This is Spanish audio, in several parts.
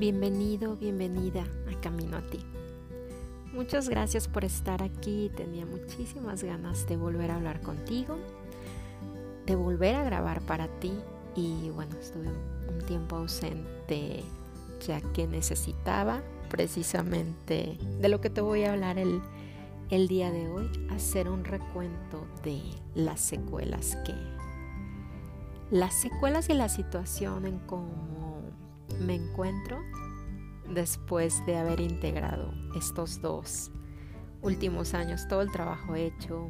Bienvenido, bienvenida a Camino a ti. Muchas gracias por estar aquí. Tenía muchísimas ganas de volver a hablar contigo, de volver a grabar para ti y bueno, estuve un tiempo ausente ya que necesitaba precisamente de lo que te voy a hablar el, día de hoy, hacer un recuento de las secuelas que... Las secuelas y la situación en cómo me encuentro después de haber integrado estos dos últimos años, todo el trabajo hecho,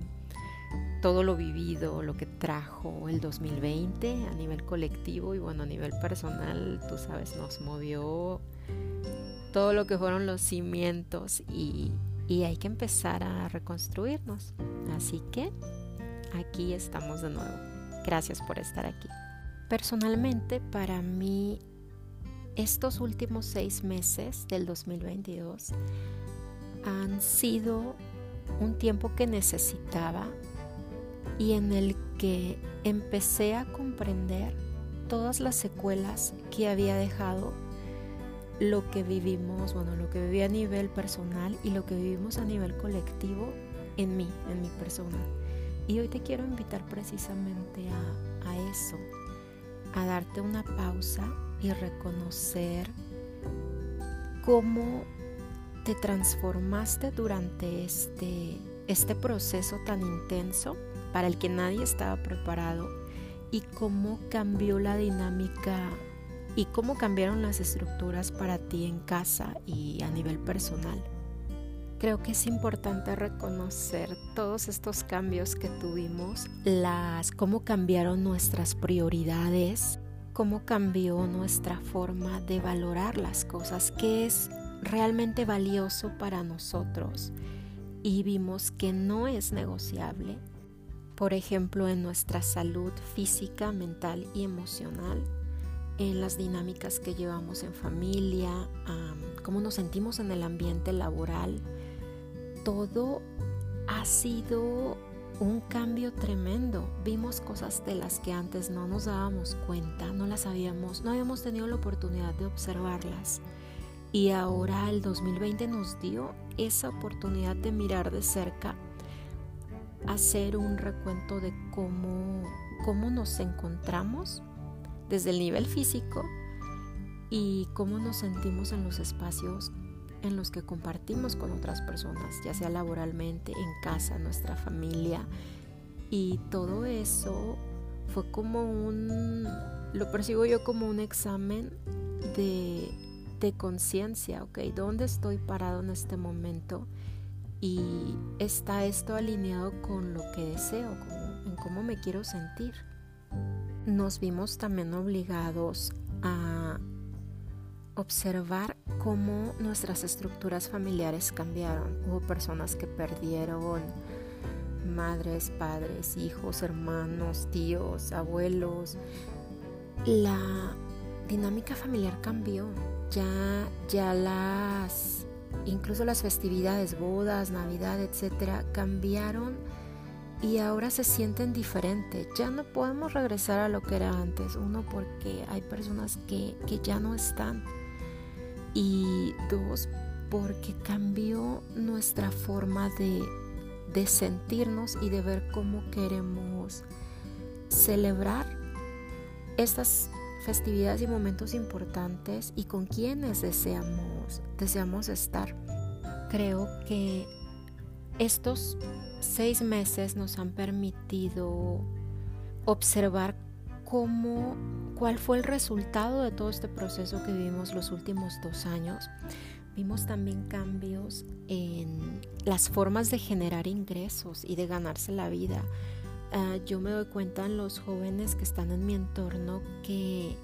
todo lo vivido, lo que trajo el 2020 a nivel colectivo y bueno, a nivel personal, tú sabes, nos movió todo lo que fueron los cimientos y, y hay que empezar a reconstruirnos. Así que aquí estamos de nuevo. Gracias por estar aquí. Personalmente, para mí, estos últimos seis meses del 2022 han sido un tiempo que necesitaba y en el que empecé a comprender todas las secuelas que había dejado lo que vivimos, bueno, lo que viví a nivel personal y lo que vivimos a nivel colectivo en mí, en mi persona. Y hoy te quiero invitar precisamente a, a eso, a darte una pausa y reconocer cómo te transformaste durante este, este proceso tan intenso para el que nadie estaba preparado y cómo cambió la dinámica y cómo cambiaron las estructuras para ti en casa y a nivel personal. Creo que es importante reconocer todos estos cambios que tuvimos, las cómo cambiaron nuestras prioridades, cómo cambió nuestra forma de valorar las cosas, qué es realmente valioso para nosotros y vimos que no es negociable por ejemplo, en nuestra salud física, mental y emocional, en las dinámicas que llevamos en familia, cómo nos sentimos en el ambiente laboral. Todo ha sido un cambio tremendo. Vimos cosas de las que antes no nos dábamos cuenta, no las habíamos, no habíamos tenido la oportunidad de observarlas. Y ahora el 2020 nos dio esa oportunidad de mirar de cerca hacer un recuento de cómo, cómo nos encontramos desde el nivel físico y cómo nos sentimos en los espacios en los que compartimos con otras personas, ya sea laboralmente, en casa, nuestra familia. Y todo eso fue como un, lo percibo yo como un examen de, de conciencia, ¿ok? ¿Dónde estoy parado en este momento? y está esto alineado con lo que deseo, en cómo me quiero sentir. Nos vimos también obligados a observar cómo nuestras estructuras familiares cambiaron. Hubo personas que perdieron madres, padres, hijos, hermanos, tíos, abuelos. La dinámica familiar cambió. Ya, ya las incluso las festividades, bodas, Navidad, etcétera, cambiaron y ahora se sienten diferentes. Ya no podemos regresar a lo que era antes. Uno, porque hay personas que, que ya no están. Y dos, porque cambió nuestra forma de, de sentirnos y de ver cómo queremos celebrar estas festividades y momentos importantes y con quienes deseamos, deseamos estar. Creo que estos seis meses nos han permitido observar cómo, cuál fue el resultado de todo este proceso que vivimos los últimos dos años. Vimos también cambios en las formas de generar ingresos y de ganarse la vida Ah, yo me doy cuenta en los jóvenes que están en mi entorno que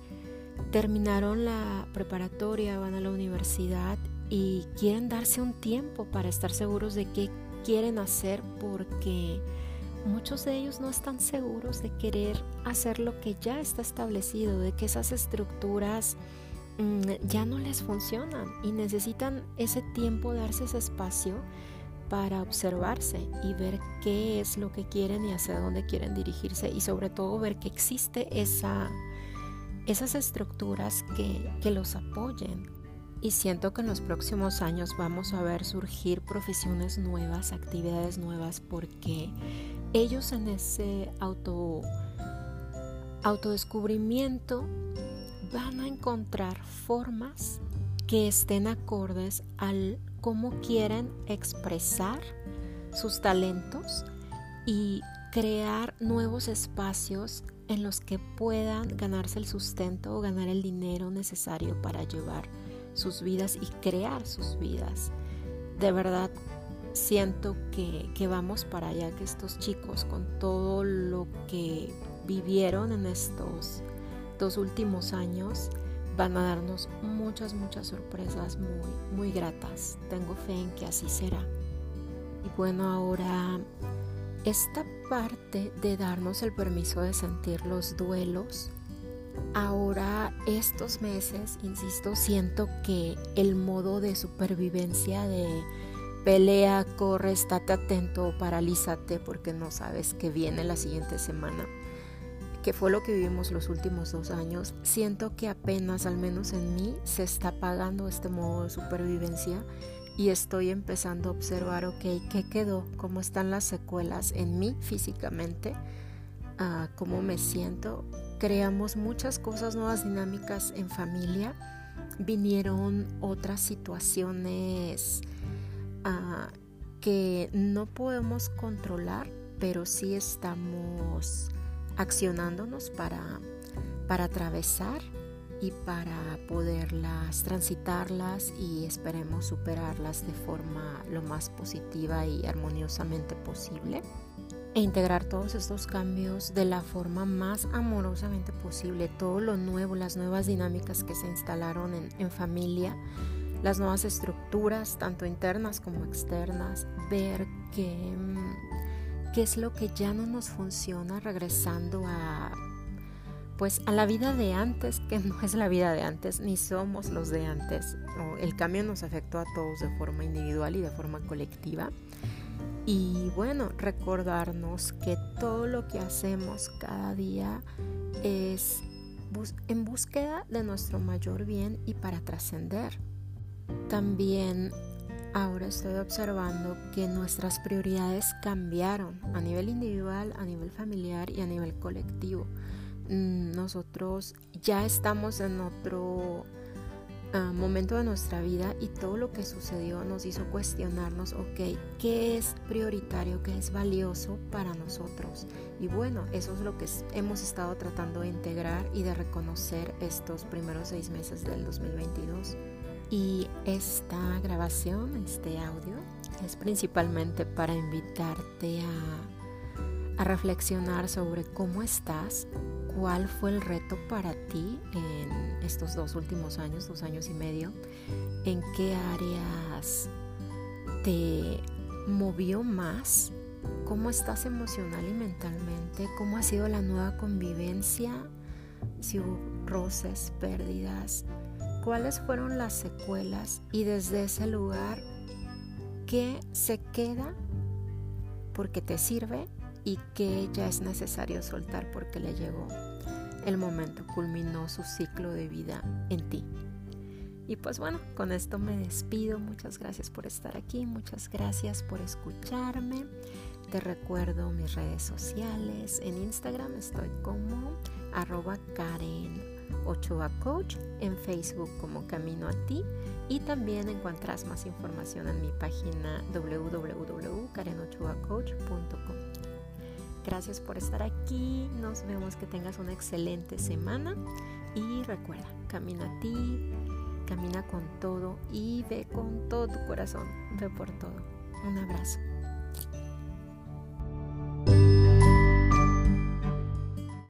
terminaron la preparatoria, van a la universidad y quieren darse un tiempo para estar seguros de qué quieren hacer porque muchos de ellos no están seguros de querer hacer lo que ya está establecido, de que esas estructuras mm, ya no les funcionan y necesitan ese tiempo, darse ese espacio para observarse y ver qué es lo que quieren y hacia dónde quieren dirigirse y sobre todo ver que existe esa, esas estructuras que, que los apoyen. y siento que en los próximos años vamos a ver surgir profesiones nuevas, actividades nuevas, porque ellos en ese auto autodescubrimiento van a encontrar formas que estén acordes al cómo quieren expresar sus talentos y crear nuevos espacios en los que puedan ganarse el sustento o ganar el dinero necesario para llevar sus vidas y crear sus vidas. De verdad siento que, que vamos para allá, que estos chicos con todo lo que vivieron en estos dos últimos años van a darnos muchas, muchas sorpresas muy, muy gratas. Tengo fe en que así será. Y bueno, ahora esta parte de darnos el permiso de sentir los duelos, ahora estos meses, insisto, siento que el modo de supervivencia de pelea, corre, estate atento, paralízate porque no sabes qué viene la siguiente semana que fue lo que vivimos los últimos dos años, siento que apenas, al menos en mí, se está apagando este modo de supervivencia y estoy empezando a observar, ok, ¿qué quedó? ¿Cómo están las secuelas en mí físicamente? Uh, ¿Cómo me siento? Creamos muchas cosas, nuevas dinámicas en familia. Vinieron otras situaciones uh, que no podemos controlar, pero sí estamos accionándonos para, para atravesar y para poderlas transitarlas y esperemos superarlas de forma lo más positiva y armoniosamente posible. E integrar todos estos cambios de la forma más amorosamente posible, todo lo nuevo, las nuevas dinámicas que se instalaron en, en familia, las nuevas estructuras, tanto internas como externas, ver que mm, qué es lo que ya no nos funciona regresando a pues a la vida de antes, que no es la vida de antes, ni somos los de antes. El cambio nos afectó a todos de forma individual y de forma colectiva. Y bueno, recordarnos que todo lo que hacemos cada día es en búsqueda de nuestro mayor bien y para trascender. También Ahora estoy observando que nuestras prioridades cambiaron a nivel individual, a nivel familiar y a nivel colectivo. Mm, nosotros ya estamos en otro ah, momento de nuestra vida y todo lo que sucedió nos hizo cuestionarnos, ok, ¿qué es prioritario, qué es valioso para nosotros? Y bueno, eso es lo que hemos estado tratando de integrar y de reconocer estos primeros seis meses del 2022. Y esta grabación, este audio, es principalmente para invitarte a, reflexionar sobre cómo estás, cuál fue el reto para ti en estos dos últimos años, dos años y medio, en qué áreas te movió más, cómo estás emocional y mentalmente, cómo ha sido la nueva convivencia, si hubo roces, pérdidas, cuáles fueron las secuelas y desde ese lugar qué se queda porque te sirve y qué ya es necesario soltar porque le llegó el momento, culminó su ciclo de vida en ti. Y pues bueno, con esto me despido. Muchas gracias por estar aquí, muchas gracias por escucharme. Te recuerdo mis redes sociales. En Instagram estoy como arroba Karen Ochoa Coach, en Facebook como Camino a Ti y también encuentras más información en mi página www.karenochoacoach.com. Gracias por estar aquí, nos vemos que tengas una excelente semana y recuerda, camina a ti, camina con todo y ve con todo tu corazón, ve por todo. Un abrazo.